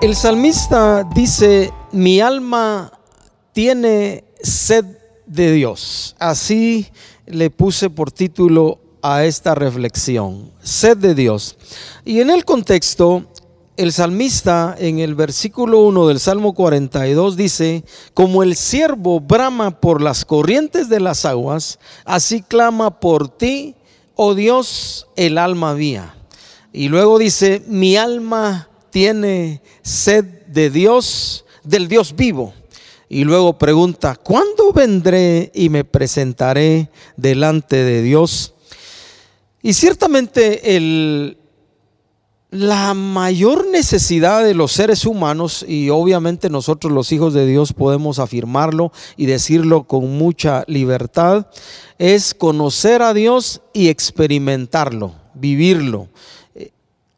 El salmista dice, mi alma tiene sed de Dios. Así le puse por título a esta reflexión, sed de Dios. Y en el contexto, el salmista en el versículo 1 del Salmo 42 dice, como el siervo brama por las corrientes de las aguas, así clama por ti, oh Dios, el alma mía. Y luego dice, mi alma tiene sed de Dios, del Dios vivo. Y luego pregunta, ¿cuándo vendré y me presentaré delante de Dios? Y ciertamente el, la mayor necesidad de los seres humanos, y obviamente nosotros los hijos de Dios podemos afirmarlo y decirlo con mucha libertad, es conocer a Dios y experimentarlo, vivirlo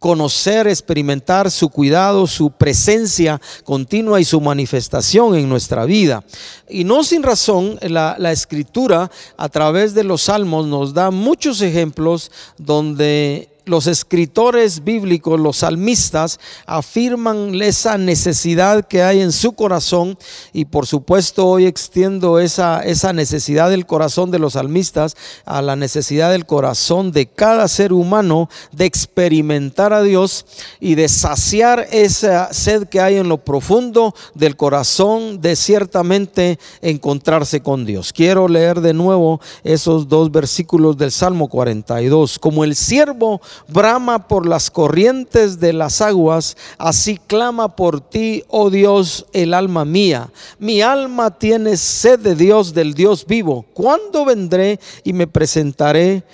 conocer, experimentar su cuidado, su presencia continua y su manifestación en nuestra vida. Y no sin razón, la, escritura a través de los salmos nos da muchos ejemplos donde los escritores bíblicos, los salmistas, afirman esa necesidad que hay en su corazón y por supuesto hoy extiendo esa, esa necesidad del corazón de los salmistas a la necesidad del corazón de cada ser humano de experimentar a Dios y de saciar esa sed que hay en lo profundo del corazón de ciertamente encontrarse con Dios. Quiero leer de nuevo esos dos versículos del Salmo 42. Como el siervo brama por las corrientes de las aguas, así clama por ti, oh Dios, el alma mía. Mi alma tiene sed de Dios, del Dios vivo. ¿Cuándo vendré y me presentaré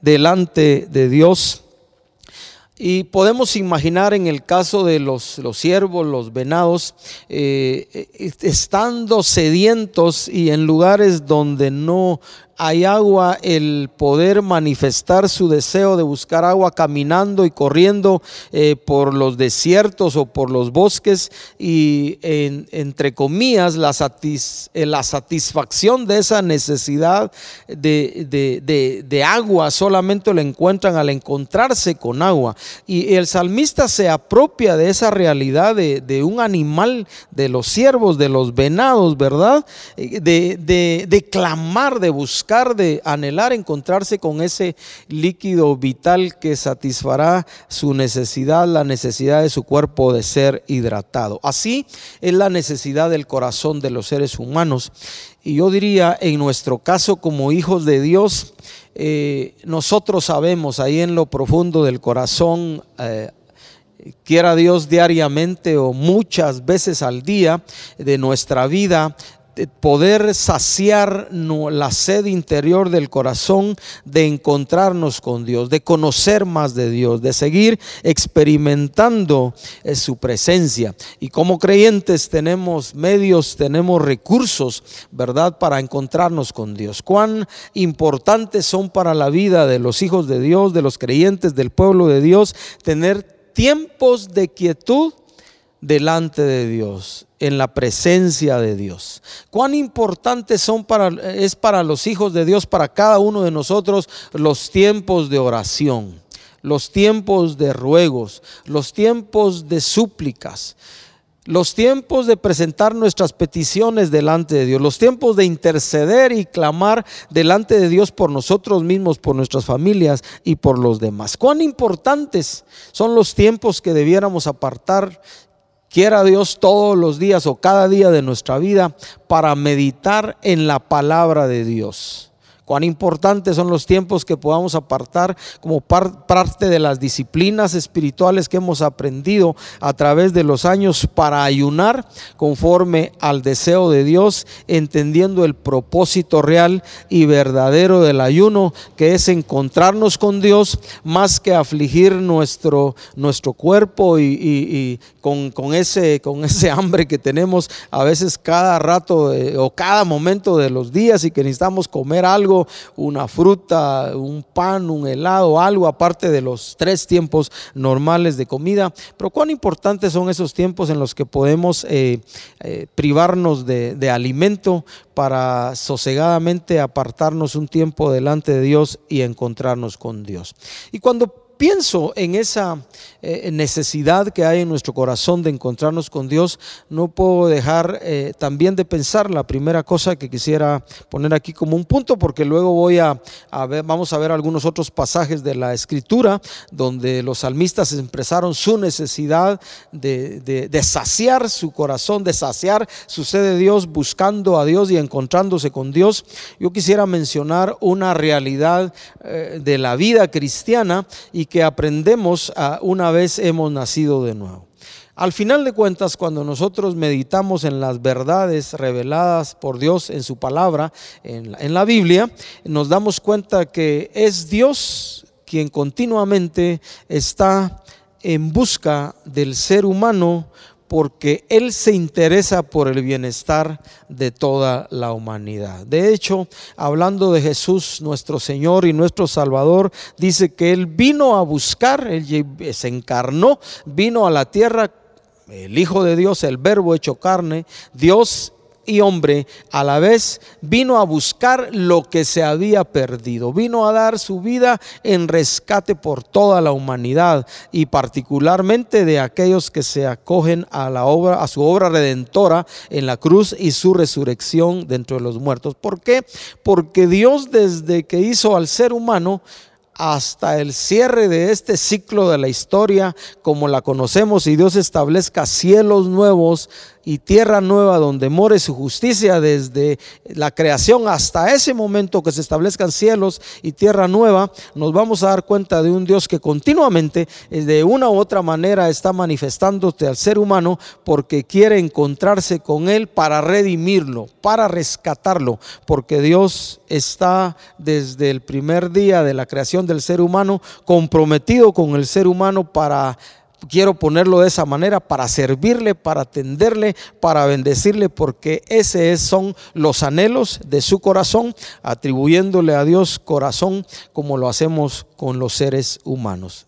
delante de Dios? Y podemos imaginar en el caso de los, los ciervos, los venados, eh, estando sedientos y en lugares donde no hay agua, el poder manifestar su deseo de buscar agua caminando y corriendo eh, por los desiertos o por los bosques y entre comillas la, eh, la, satisfacción de esa necesidad de, agua solamente lo encuentran al encontrarse con agua. Y el salmista se apropia de esa realidad de, un animal, de los ciervos, de los venados, ¿verdad? Eh, de clamar, de buscar de anhelar encontrarse con ese líquido vital que satisfará su necesidad, la necesidad de su cuerpo de ser hidratado. Así es la necesidad del corazón de los seres humanos. Y yo diría, en nuestro caso como hijos de Dios, eh, nosotros sabemos ahí en lo profundo del corazón, eh, quiera Dios diariamente o muchas veces al día de nuestra vida, poder saciar la sed interior del corazón de encontrarnos con Dios, de conocer más de Dios, de seguir experimentando eh, su presencia. Y como creyentes tenemos medios, tenemos recursos, ¿verdad?, para encontrarnos con Dios. Cuán importantes son para la vida de los hijos de Dios, de los creyentes, del pueblo de Dios, tener tiempos de quietud delante de Dios, en la presencia de Dios. Cuán importantes son para es para los hijos de Dios, para cada uno de nosotros los tiempos de oración, los tiempos de ruegos, los tiempos de súplicas. Los tiempos de presentar nuestras peticiones delante de Dios, los tiempos de interceder y clamar delante de Dios por nosotros mismos, por nuestras familias y por los demás. Cuán importantes son los tiempos que debiéramos apartar quiera Dios todos los días o cada día de nuestra vida para meditar en la palabra de Dios cuán importantes son los tiempos que podamos apartar como parte de las disciplinas espirituales que hemos aprendido a través de los años para ayunar conforme al deseo de Dios, entendiendo el propósito real y verdadero del ayuno, que es encontrarnos con Dios más que afligir nuestro, nuestro cuerpo y, con, ese, con ese hambre que tenemos a veces cada rato o cada momento de los días y que necesitamos comer algo una fruta, un pan, un helado, algo aparte de los tres tiempos normales de comida. Pero cuán importantes son esos tiempos en los que podemos eh, eh, privarnos de, de alimento para sosegadamente apartarnos un tiempo delante de Dios y encontrarnos con Dios. Y cuando pienso en esa eh, necesidad que hay en nuestro corazón de encontrarnos con Dios, no puedo dejar eh, también de pensar la primera cosa que quisiera poner aquí como un punto, porque luego voy a, ver, vamos a ver algunos otros pasajes de la escritura donde los salmistas expresaron su necesidad de, de saciar su corazón, de saciar su sed de Dios, buscando a Dios y encontrándose con Dios. Yo quisiera mencionar una realidad eh, de la vida cristiana y que aprendemos una vez hemos nacido de nuevo. Al final de cuentas, cuando nosotros meditamos en las verdades reveladas por Dios en su palabra, en la, en la Biblia, nos damos cuenta que es Dios quien continuamente está en busca del ser humano porque Él se interesa por el bienestar de toda la humanidad. De hecho, hablando de Jesús, nuestro Señor y nuestro Salvador, dice que Él vino a buscar, Él se encarnó, vino a la tierra el Hijo de Dios, el Verbo hecho carne, Dios y hombre a la vez vino a buscar lo que se había perdido, vino a dar su vida en rescate por toda la humanidad y particularmente de aquellos que se acogen a la obra a su obra redentora en la cruz y su resurrección dentro de los muertos. ¿Por qué? Porque Dios desde que hizo al ser humano hasta el cierre de este ciclo de la historia como la conocemos y Dios establezca cielos nuevos y tierra nueva donde more su justicia desde la creación hasta ese momento que se establezcan cielos y tierra nueva, nos vamos a dar cuenta de un Dios que continuamente eh, de una u otra manera está manifestándose al ser humano porque quiere encontrarse con él para redimirlo, para rescatarlo, porque Dios está desde el primer día de la creación del ser humano comprometido con el ser humano para quiero ponerlo de esa manera para servirle, para atenderle, para bendecirle, porque ese son los anhelos de su corazón, atribuyéndole a Dios corazón como lo hacemos con los seres humanos.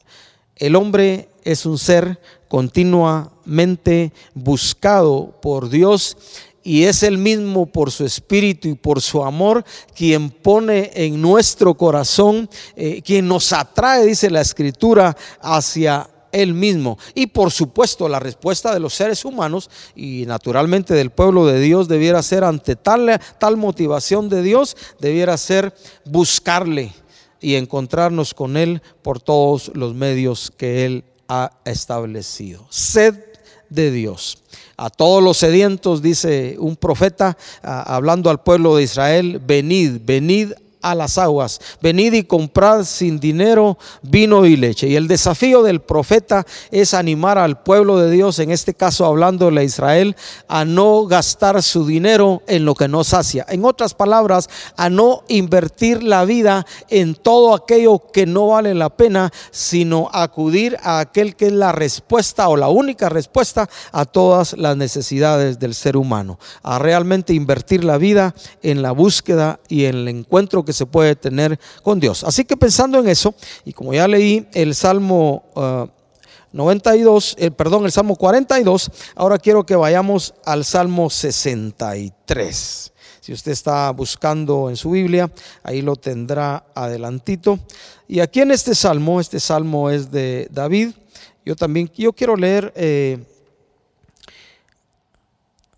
El hombre es un ser continuamente buscado por Dios y es el mismo por su espíritu y por su amor quien pone en nuestro corazón, eh, quien nos atrae, dice la escritura, hacia él mismo. Y por supuesto la respuesta de los seres humanos y naturalmente del pueblo de Dios debiera ser ante tal, tal motivación de Dios, debiera ser buscarle y encontrarnos con Él por todos los medios que Él ha establecido. Sed de Dios. A todos los sedientos, dice un profeta, hablando al pueblo de Israel, venid, venid a las aguas, venid y comprad sin dinero vino y leche. Y el desafío del profeta es animar al pueblo de Dios, en este caso hablándole a Israel, a no gastar su dinero en lo que no sacia. En otras palabras, a no invertir la vida en todo aquello que no vale la pena, sino acudir a aquel que es la respuesta o la única respuesta a todas las necesidades del ser humano. A realmente invertir la vida en la búsqueda y en el encuentro que se puede tener con Dios. Así que pensando en eso, y como ya leí el Salmo 92, uh, el, perdón, el Salmo 42, ahora quiero que vayamos al Salmo 63. Si usted está buscando en su Biblia, ahí lo tendrá adelantito. Y aquí en este salmo, este salmo es de David. Yo también, yo quiero leer eh,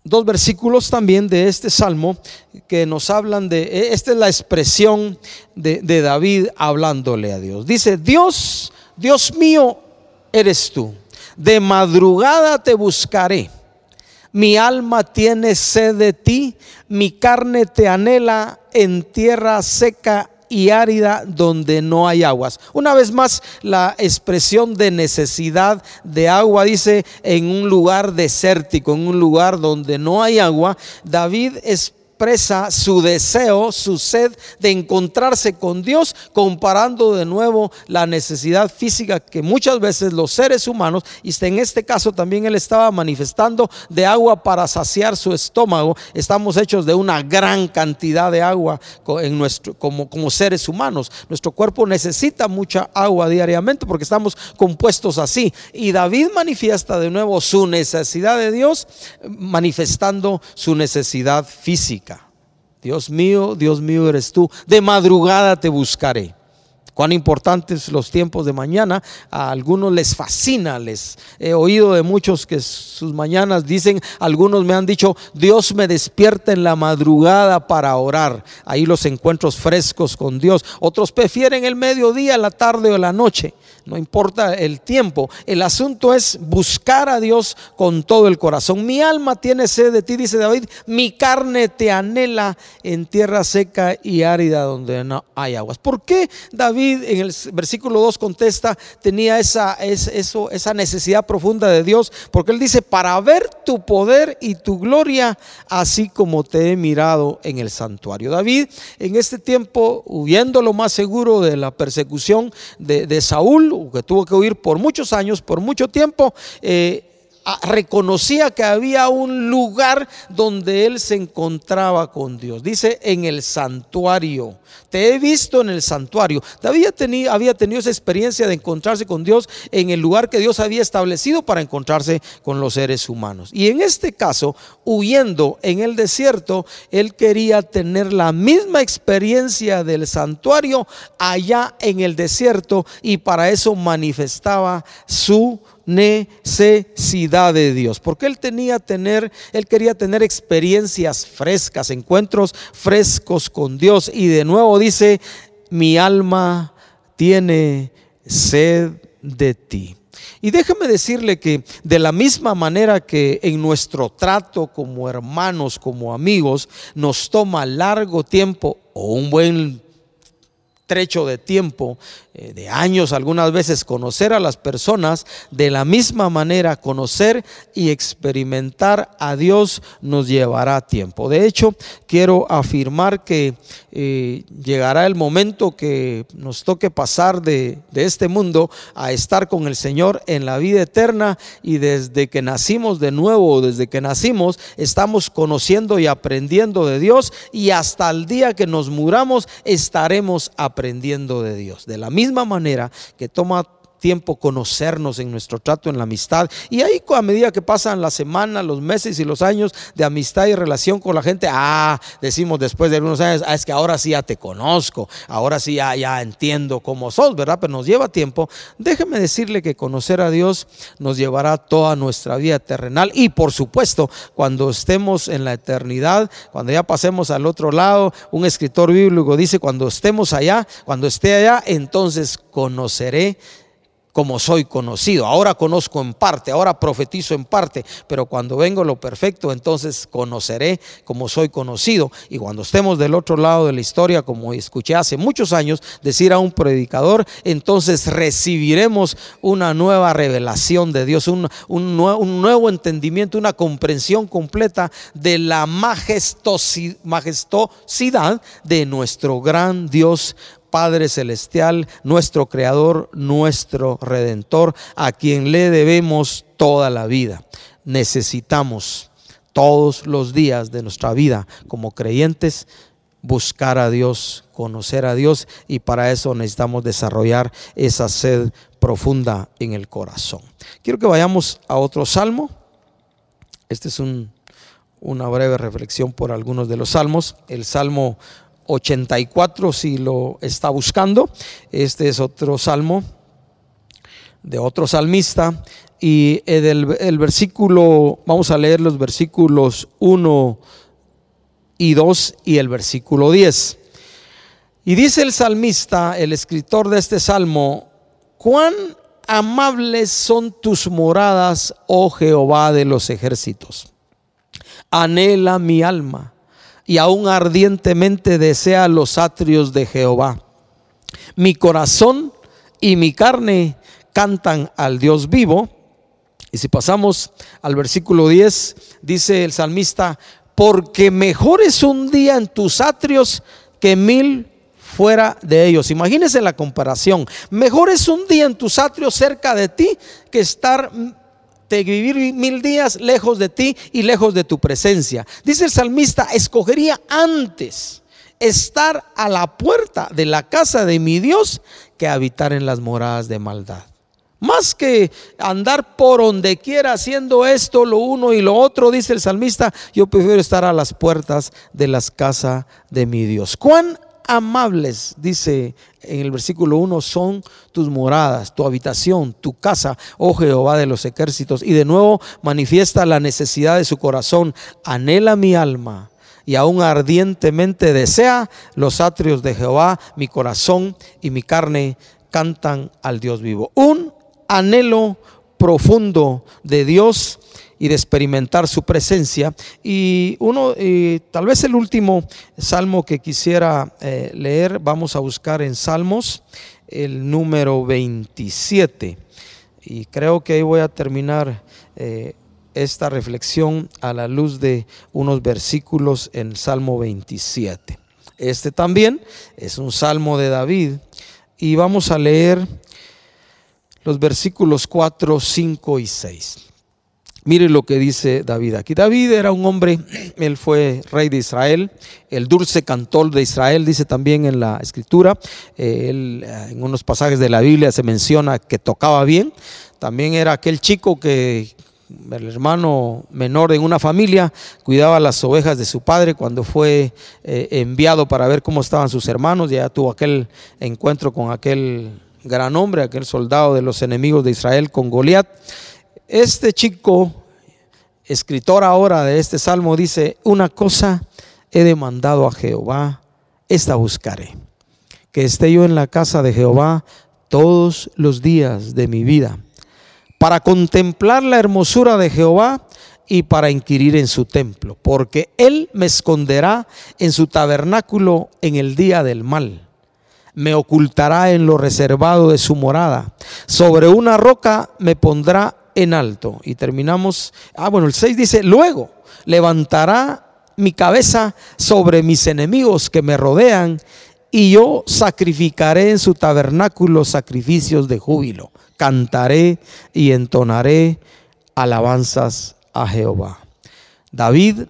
dos versículos también de este salmo que nos hablan de, e, esta es la expresión de, de, David hablándole a Dios. Dice, Dios, Dios mío eres tú, de madrugada te buscaré, mi alma tiene sed de ti, mi carne te anhela en tierra seca y árida donde no hay aguas. Una vez más, la expresión de necesidad de agua dice en un lugar desértico, en un lugar donde no hay agua. David es expresa su deseo, su sed de encontrarse con Dios, comparando de nuevo la necesidad física que muchas veces los seres humanos, y en este caso también él estaba manifestando de agua para saciar su estómago, estamos hechos de una gran cantidad de agua en nuestro, como seres humanos. Nuestro cuerpo necesita mucha agua diariamente porque estamos compuestos así. Y David manifiesta de nuevo su necesidad de Dios, manifestando su necesidad física. Dios mío, Dios mío eres tú. De madrugada te buscaré. Cuán importantes los tiempos de mañana. A algunos les fascina, les he oído de muchos que sus mañanas dicen, algunos me han dicho, Dios me despierta en la madrugada para orar. Ahí los encuentros frescos con Dios. Otros prefieren el mediodía, la tarde o la noche. No importa el tiempo. El asunto es buscar a Dios con todo el corazón. Mi alma tiene sed de ti, dice David. Mi carne te anhela en tierra seca y árida donde no hay aguas. ¿Por qué David en el versículo 2 contesta, tenía esa, eso, esa necesidad profunda de Dios? Porque él dice, para ver tu poder y tu gloria, así como te he mirado en el santuario. David en este tiempo, huyendo lo más seguro de la persecución de, de Saúl, que tuvo que huir por muchos años, por mucho tiempo, eh, reconocía que había un lugar donde él se encontraba con Dios. Dice en el santuario. Te he visto en el santuario. David había tenido esa experiencia de encontrarse con Dios en el lugar que Dios había establecido para encontrarse con los seres humanos. Y en este caso, huyendo en el desierto, él quería tener la misma experiencia del santuario allá en el desierto y para eso manifestaba su necesidad de Dios, porque él tenía tener, él quería tener experiencias frescas, encuentros frescos con Dios y de nuevo dice, mi alma tiene sed de ti. Y déjeme decirle que de la misma manera que en nuestro trato como hermanos, como amigos, nos toma largo tiempo o un buen trecho de tiempo, eh, de años algunas veces, conocer a las personas, de la misma manera conocer y experimentar a Dios nos llevará tiempo. De hecho, quiero afirmar que eh, llegará el momento que nos toque pasar de, de este mundo a estar con el Señor en la vida eterna y desde que nacimos de nuevo, desde que nacimos, estamos conociendo y aprendiendo de Dios y hasta el día que nos muramos estaremos aprendiendo de Dios. De la manera que toma tiempo conocernos en nuestro trato, en la amistad. Y ahí a medida que pasan las semanas, los meses y los años de amistad y relación con la gente, ah, decimos después de algunos años, ah, es que ahora sí ya te conozco, ahora sí ya, ya entiendo cómo sos, ¿verdad? Pero nos lleva tiempo. Déjeme decirle que conocer a Dios nos llevará toda nuestra vida terrenal y por supuesto, cuando estemos en la eternidad, cuando ya pasemos al otro lado, un escritor bíblico dice, cuando estemos allá, cuando esté allá, entonces conoceré como soy conocido. Ahora conozco en parte, ahora profetizo en parte, pero cuando vengo lo perfecto, entonces conoceré como soy conocido. Y cuando estemos del otro lado de la historia, como escuché hace muchos años decir a un predicador, entonces recibiremos una nueva revelación de Dios, un, nuevo entendimiento, una comprensión completa de la majestuosidad de nuestro gran Dios Padre Celestial, nuestro Creador, nuestro Redentor, a quien le debemos toda la vida. Necesitamos todos los días de nuestra vida como creyentes buscar a Dios, conocer a Dios y para eso necesitamos desarrollar esa sed profunda en el corazón. Quiero que vayamos a otro salmo. Este es una breve reflexión por algunos de los salmos. El salmo 84 si lo está buscando. Este es otro salmo de otro salmista. Y el, versículo, vamos a leer los versículos 1 y 2 y el versículo 10. Y dice el salmista, el escritor de este salmo, cuán amables son tus moradas, oh Jehová de los ejércitos. Anhela mi alma y aún ardientemente desea los atrios de Jehová. Mi corazón y mi carne cantan al Dios vivo. Y si pasamos al versículo 10, dice el salmista, porque mejor es un día en tus atrios que mil fuera de ellos. Imagínense la comparación. Mejor es un día en tus atrios cerca de ti que estar de vivir mil días lejos de ti y lejos de tu presencia. Dice el salmista, escogería antes estar a la puerta de la casa de mi Dios que habitar en las moradas de maldad. Más que andar por donde quiera haciendo esto, lo uno y lo otro, dice el salmista, yo prefiero estar a las puertas de las casas de mi Dios. ¿Cuán amables, dice en el versículo 1, son tus moradas, tu habitación, tu casa, oh Jehová de los ejércitos. Y de nuevo manifiesta la necesidad de su corazón. Anhela mi alma y aún ardientemente desea los atrios de Jehová, mi corazón y mi carne cantan al Dios vivo. Un anhelo profundo de Dios y de experimentar su presencia. Y uno, tal vez el último salmo que quisiera eh, leer, vamos a buscar en Salmos el número 27. Y creo que ahí voy a terminar eh, esta reflexión a la luz de unos versículos en Salmo 27. Este también es un salmo de David y vamos a leer los versículos 4, 5 y 6. Mire lo que dice David aquí. David era un hombre, él fue rey de Israel, el dulce cantor de Israel, dice también en la escritura. Eh, él, eh, en unos pasajes de la Biblia se menciona que tocaba bien. También era aquel chico que el hermano menor en una familia, cuidaba las ovejas de su padre cuando fue eh, enviado para ver cómo estaban sus hermanos, ya tuvo aquel encuentro con aquel gran hombre, aquel soldado de los enemigos de Israel con Goliat. Este chico, escritor ahora de este salmo, dice, una cosa he demandado a Jehová, esta buscaré, que esté yo en la casa de Jehová todos los días de mi vida para contemplar la hermosura de Jehová y para inquirir en su templo, porque Él me esconderá en su tabernáculo en el día del mal. Me ocultará en lo reservado de su morada. Sobre una roca me pondrá en alto. Y terminamos. Ah, bueno, el 6 dice, luego levantará mi cabeza sobre mis enemigos que me rodean y yo sacrificaré en su tabernáculo sacrificios de júbilo cantaré y entonaré alabanzas a Jehová. David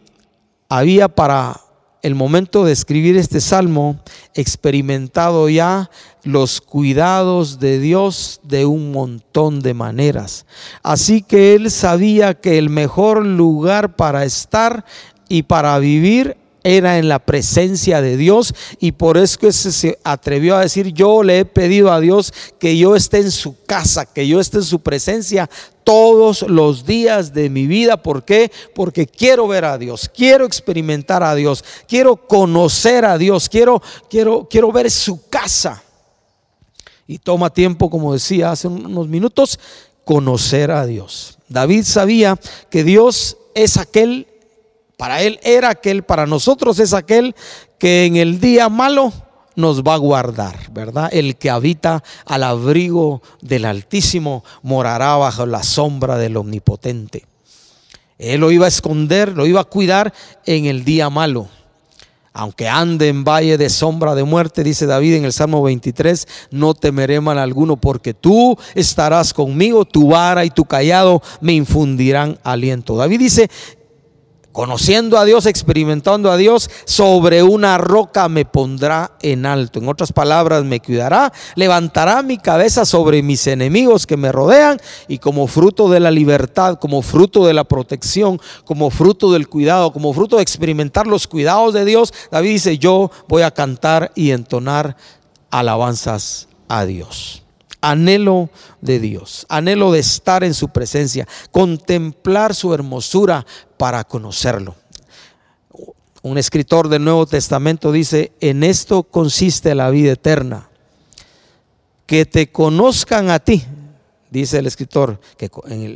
había para el momento de escribir este salmo experimentado ya los cuidados de Dios de un montón de maneras. Así que él sabía que el mejor lugar para estar y para vivir era en la presencia de Dios y por eso que se atrevió a decir, yo le he pedido a Dios que yo esté en su casa, que yo esté en su presencia todos los días de mi vida. ¿Por qué? Porque quiero ver a Dios, quiero experimentar a Dios, quiero conocer a Dios, quiero, quiero, quiero ver su casa. Y toma tiempo, como decía hace unos minutos, conocer a Dios. David sabía que Dios es aquel para Él era aquel, para nosotros es aquel que en el día malo nos va a guardar, ¿verdad? El que habita al abrigo del Altísimo morará bajo la sombra del Omnipotente. Él lo iba a esconder, lo iba a cuidar en el día malo. Aunque ande en valle de sombra de muerte, dice David en el Salmo 23, no temeré mal alguno porque tú estarás conmigo, tu vara y tu callado me infundirán aliento. David dice Conociendo a Dios, experimentando a Dios, sobre una roca me pondrá en alto. En otras palabras, me cuidará, levantará mi cabeza sobre mis enemigos que me rodean y como fruto de la libertad, como fruto de la protección, como fruto del cuidado, como fruto de experimentar los cuidados de Dios, David dice, yo voy a cantar y entonar alabanzas a Dios anhelo de Dios, anhelo de estar en su presencia, contemplar su hermosura para conocerlo. Un escritor del Nuevo Testamento dice, en esto consiste la vida eterna, que te conozcan a ti, dice el escritor, que,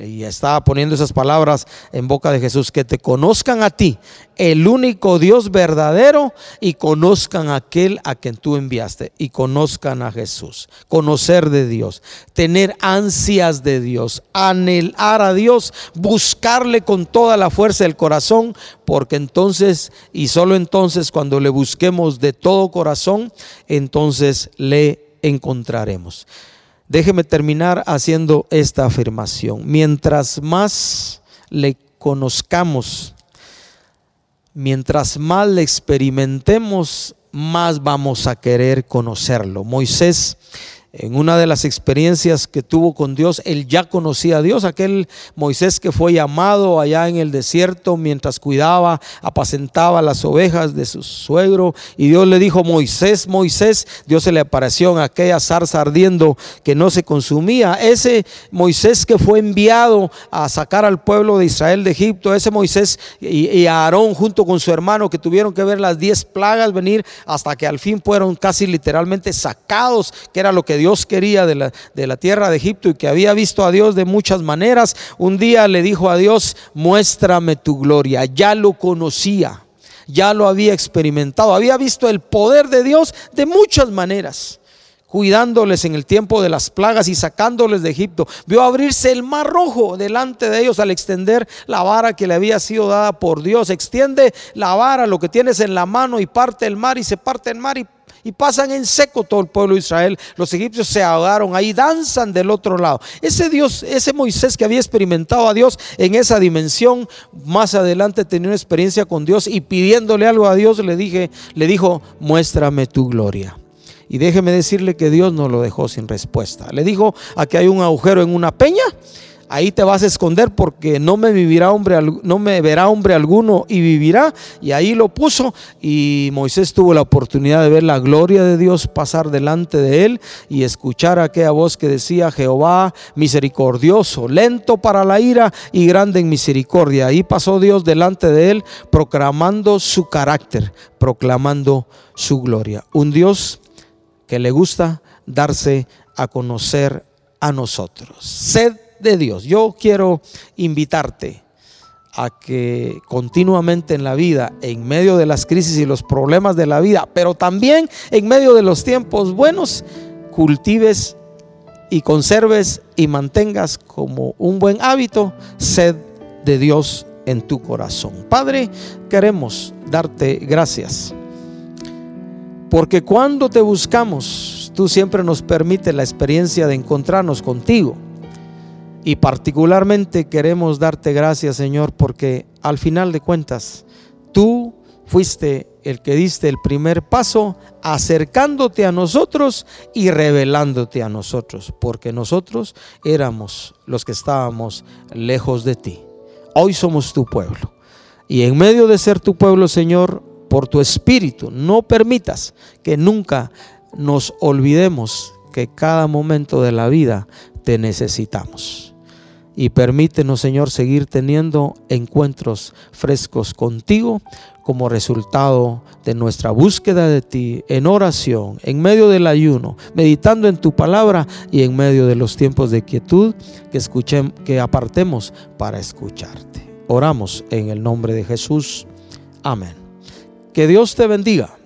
y estaba poniendo esas palabras en boca de Jesús, que te conozcan a ti, el único Dios verdadero, y conozcan a aquel a quien tú enviaste, y conozcan a Jesús. Conocer de Dios, tener ansias de Dios, anhelar a Dios, buscarle con toda la fuerza del corazón, porque entonces, y solo entonces, cuando le busquemos de todo corazón, entonces le encontraremos. Déjeme terminar haciendo esta afirmación. Mientras más le conozcamos, mientras más le experimentemos, más vamos a querer conocerlo. Moisés en una de las experiencias que tuvo con Dios, él ya conocía a Dios, aquel Moisés que fue llamado allá en el desierto mientras cuidaba, apacentaba las ovejas de su suegro, y Dios le dijo, Moisés, Moisés, Dios se le apareció en aquella zarza ardiendo que no se consumía. Ese Moisés que fue enviado a sacar al pueblo de Israel de Egipto, ese Moisés y, y Aarón junto con su hermano que tuvieron que ver las diez plagas venir hasta que al fin fueron casi literalmente sacados, que era lo que Dios Dios quería de la, de la tierra de Egipto y que había visto a Dios de muchas maneras, un día le dijo a Dios, muéstrame tu gloria. Ya lo conocía, ya lo había experimentado, había visto el poder de Dios de muchas maneras cuidándoles en el tiempo de las plagas y sacándoles de Egipto. Vio abrirse el mar rojo delante de ellos al extender la vara que le había sido dada por Dios. Extiende la vara, lo que tienes en la mano y parte el mar y se parte el mar y y pasan en seco todo el pueblo de Israel. Los egipcios se ahogaron ahí, danzan del otro lado. Ese Dios, ese Moisés que había experimentado a Dios en esa dimensión, más adelante tenía una experiencia con Dios y pidiéndole algo a Dios le dije, le dijo, "Muéstrame tu gloria." Y déjeme decirle que Dios no lo dejó sin respuesta. Le dijo, aquí hay un agujero en una peña ahí te vas a esconder porque no me vivirá hombre, no me verá hombre alguno y vivirá. Y ahí lo puso y Moisés tuvo la oportunidad de ver la gloria de Dios pasar delante de él y escuchar aquella voz que decía Jehová misericordioso, lento para la ira y grande en misericordia. Ahí pasó Dios delante de él proclamando su carácter, proclamando su gloria. Un Dios que le gusta darse a conocer a nosotros. Sed de Dios. Yo quiero invitarte a que continuamente en la vida, en medio de las crisis y los problemas de la vida, pero también en medio de los tiempos buenos, cultives y conserves y mantengas como un buen hábito sed de Dios en tu corazón. Padre, queremos darte gracias. Porque cuando te buscamos, tú siempre nos permites la experiencia de encontrarnos contigo. Y particularmente queremos darte gracias, Señor, porque al final de cuentas, tú fuiste el que diste el primer paso acercándote a nosotros y revelándote a nosotros, porque nosotros éramos los que estábamos lejos de ti. Hoy somos tu pueblo. Y en medio de ser tu pueblo, Señor, por tu espíritu, no permitas que nunca nos olvidemos que cada momento de la vida te necesitamos y permítenos, Señor, seguir teniendo encuentros frescos contigo como resultado de nuestra búsqueda de ti en oración, en medio del ayuno, meditando en tu palabra y en medio de los tiempos de quietud que escuchen, que apartemos para escucharte. Oramos en el nombre de Jesús. Amén. Que Dios te bendiga